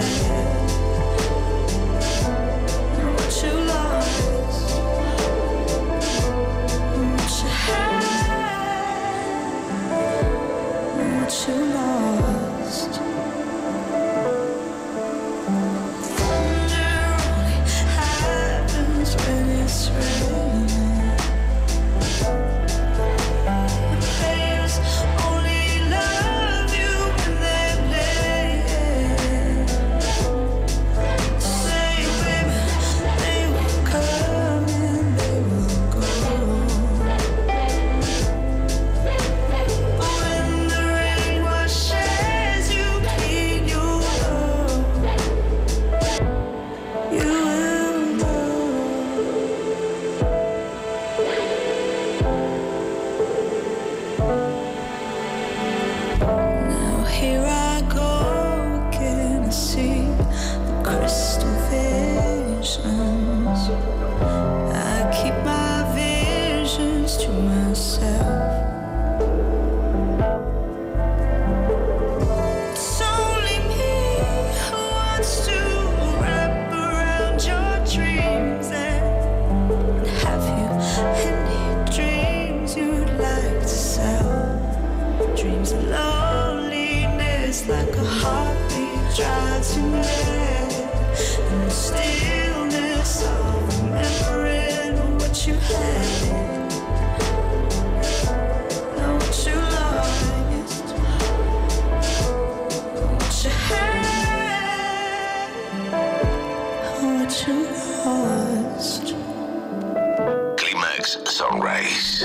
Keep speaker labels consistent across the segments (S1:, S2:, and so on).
S1: Yeah. grace.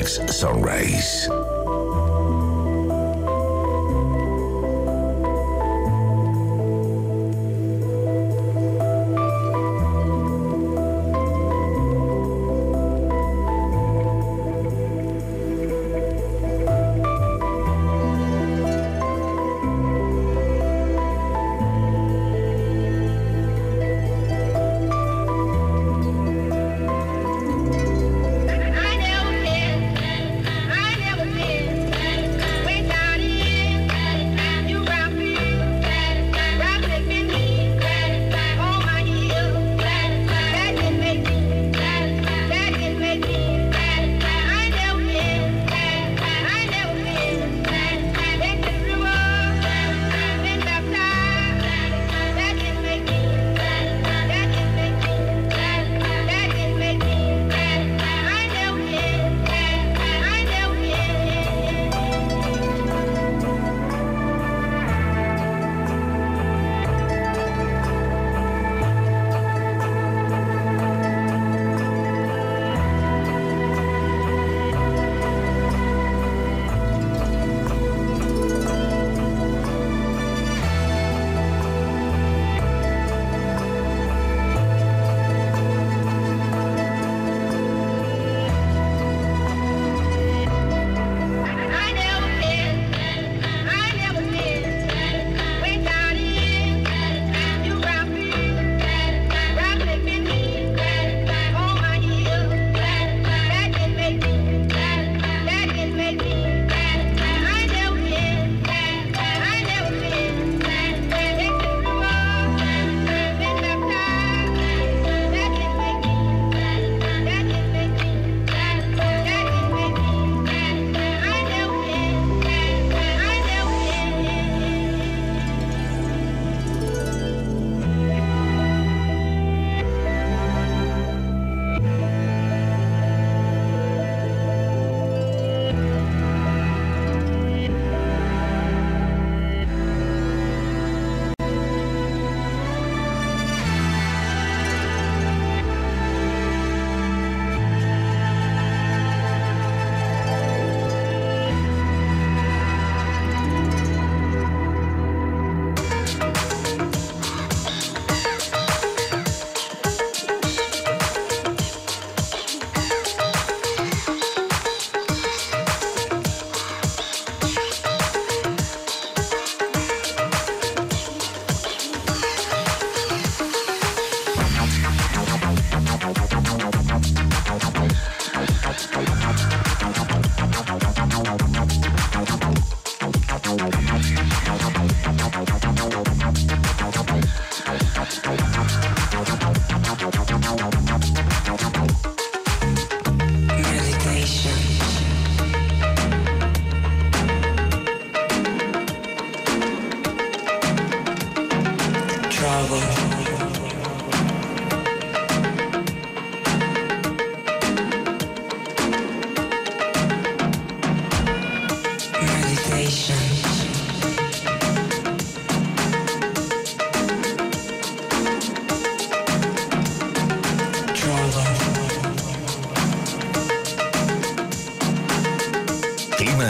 S2: Climax Sunrise.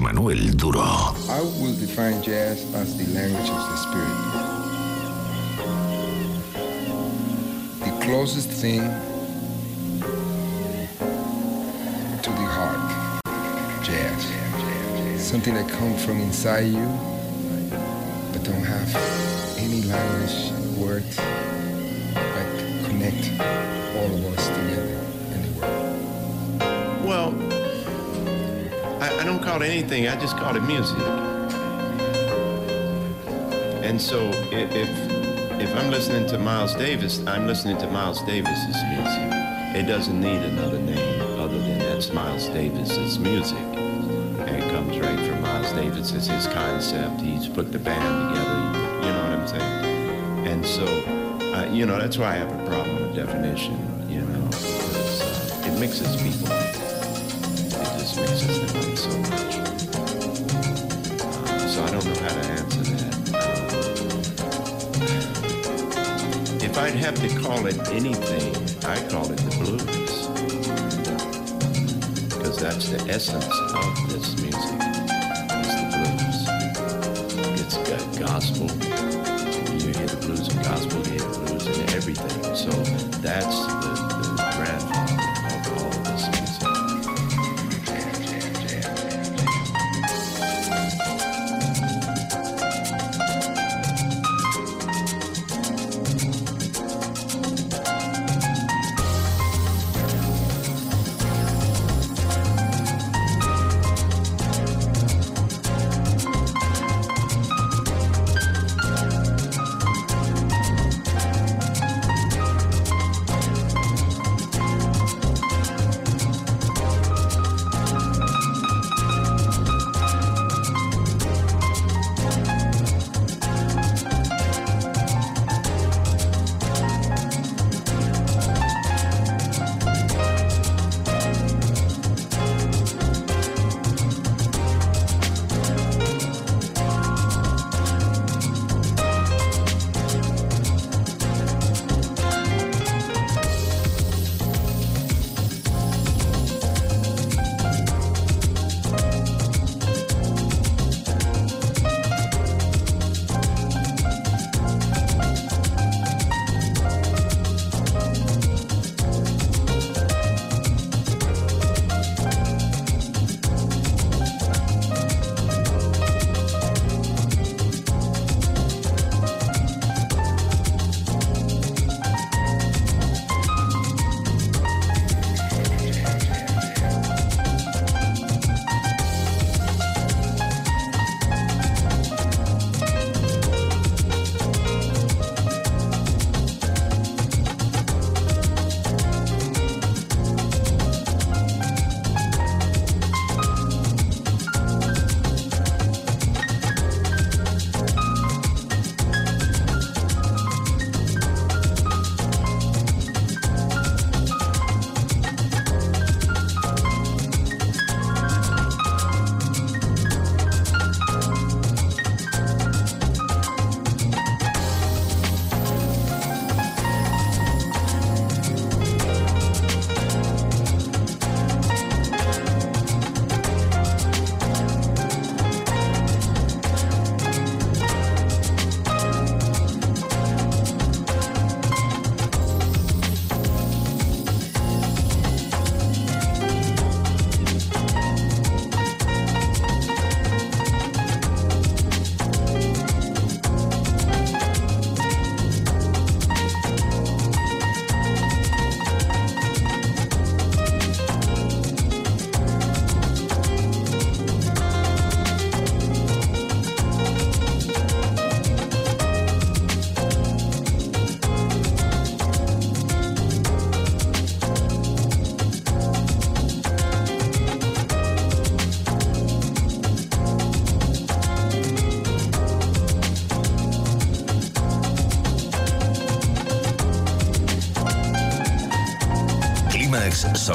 S1: Manuel Duro.
S3: I will define jazz as the language of the spirit. The closest thing to the heart. Jazz. Something that comes from inside you, but don't have any language, words
S4: anything. I just call it music. And so if, if if I'm listening to Miles Davis, I'm listening to Miles Davis's music. It doesn't need another name other than that's Miles Davis's music. And it comes right from Miles Davis. It's his concept. He's put the band together. You know what I'm saying? And so, uh, you know, that's why I have a problem with definition, you know, because uh, it mixes people It just mixes them I'd have to call it anything, I call it the blues. Because that's the essence of this music. It's the blues. It's got gospel. You hear the blues and gospel, you hear the blues and everything. So that's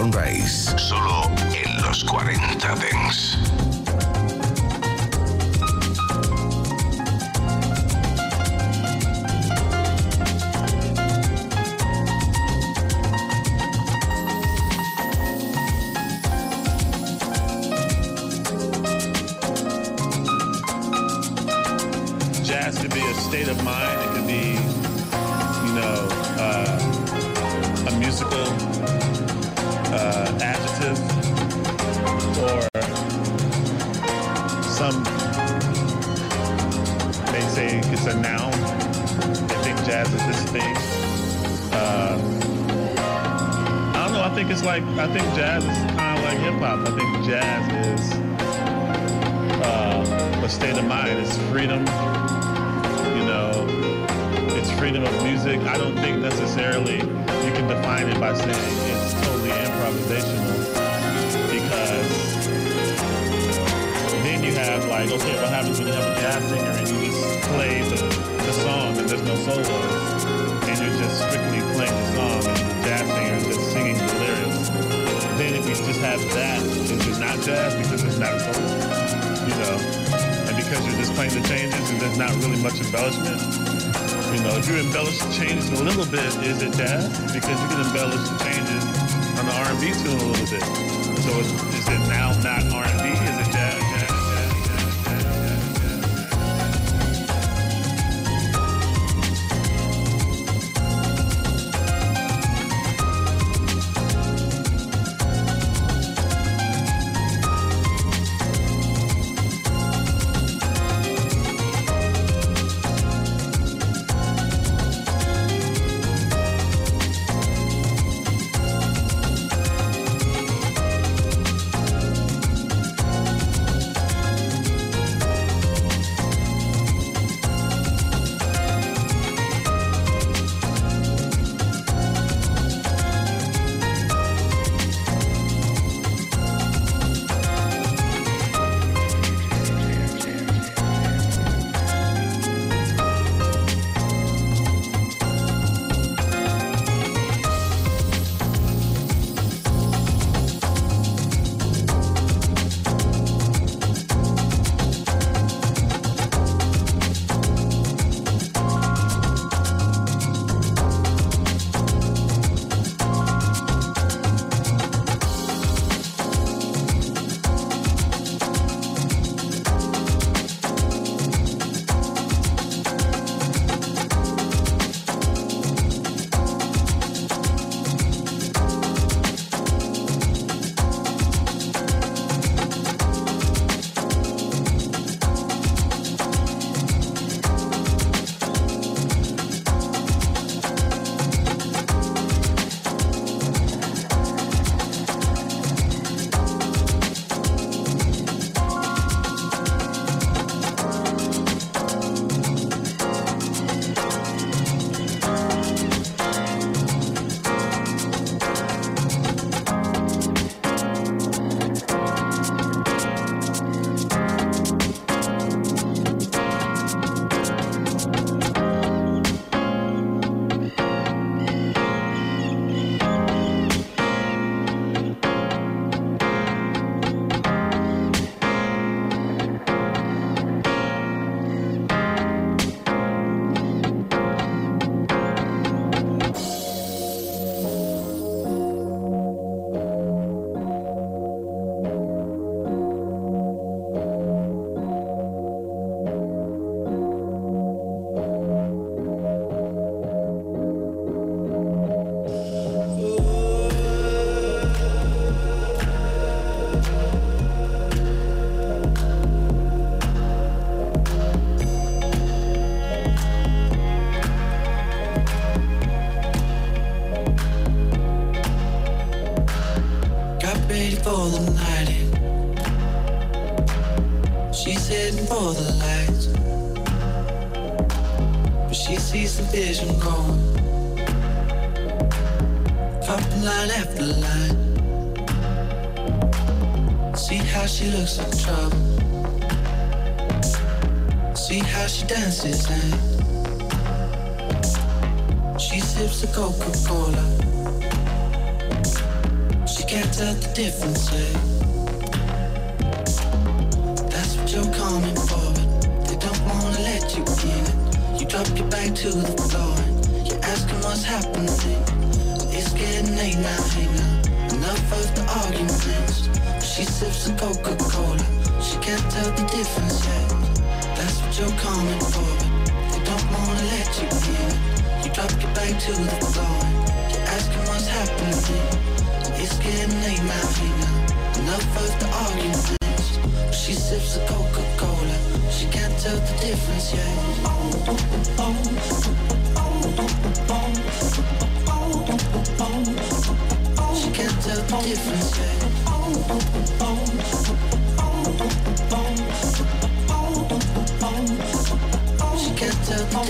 S1: Sunrise, solo
S5: some may say it's a noun. They think jazz is this thing. Uh, I don't know. I think it's like I think jazz is kind of like hip hop. I think jazz is uh, a state of mind. It's freedom you know, it's freedom of music. I don't think necessarily you can define it by saying it's totally improvisational have like, okay, what happens when you have a jazz singer and you just play the, the song and there's no solos and you're just strictly playing the song and the jazz singer is just singing the lyrics. Then if you just have that, it's just not jazz because it's not a solo? You know? and because you're just playing the changes and there's not really much embellishment. You know, if you embellish the changes a little bit, is it jazz? Because you can embellish the changes on the R&B tune a little bit. So is, is it now not R&B?
S6: how she dances and she sips a Coca-Cola. She can't tell the difference. Eh? That's what you're coming for, but they don't wanna let you in. You drop your bag to the floor you're asking what's happening. It's getting late now, hey now. Enough of the arguments. She sips a Coca-Cola. She can't tell the difference. Eh? what you're coming for, it. they don't wanna let you in. You drop your back to the floor, you're asking what's happening. It's getting late now, hey now. Enough of the arguments. She sips a Coca-Cola, she can't tell the difference yet. She can't tell the difference yet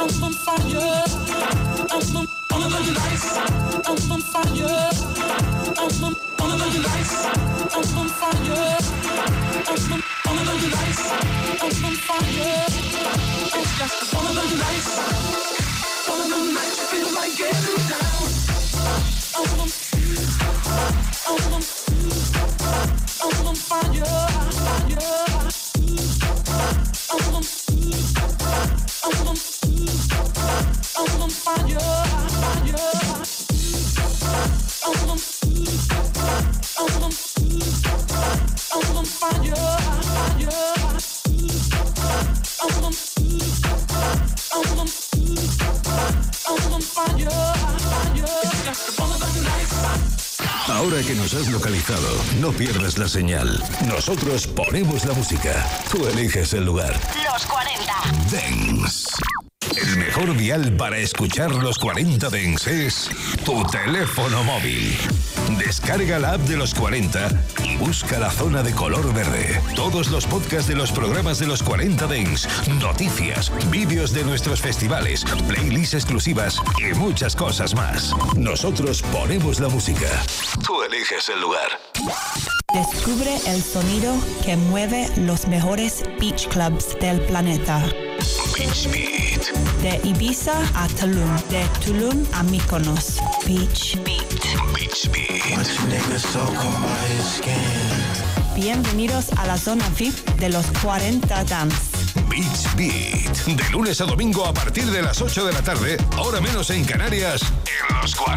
S7: I'm on fire. I'm on all about your lights. I'm on fire. I'm on all about your lights. I'm on fire. I'm
S1: on all about your lights. I'm on fire. It's just
S8: all about
S1: your lights. All about your lights. You feel like getting down. No pierdas la señal. Nosotros ponemos la música. Tú eliges el lugar.
S8: Los 40.
S1: Dance. El mejor dial para escuchar los 40 Dance es tu teléfono móvil. Descarga la app de los 40 y busca la zona de color verde. Todos los podcasts de los programas de los 40 Dance, noticias, vídeos de nuestros festivales, playlists exclusivas y muchas cosas más. Nosotros ponemos la música. Tú eliges el lugar.
S9: Descubre el sonido que mueve los mejores beach clubs del planeta.
S1: Beach Beat.
S9: De Ibiza a Tulum, de Tulum a Mykonos.
S1: Beach Beat.
S9: Bienvenidos a la zona VIP de los 40 Dance.
S1: Beach Beat. De lunes a domingo a partir de las 8 de la tarde, hora menos en Canarias, en los 40.